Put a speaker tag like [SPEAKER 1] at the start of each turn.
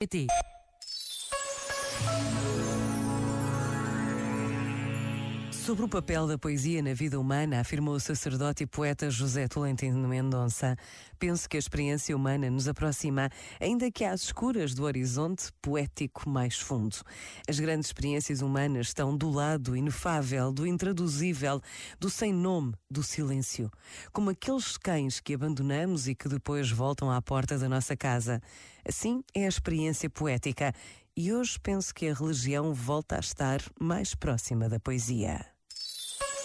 [SPEAKER 1] été. Sobre o papel da poesia na vida humana, afirmou o sacerdote e poeta José Tolentino Mendonça. Penso que a experiência humana nos aproxima, ainda que às escuras do horizonte poético mais fundo. As grandes experiências humanas estão do lado inefável, do intraduzível, do sem nome, do silêncio. Como aqueles cães que abandonamos e que depois voltam à porta da nossa casa. Assim é a experiência poética. E hoje penso que a religião volta a estar mais próxima da poesia.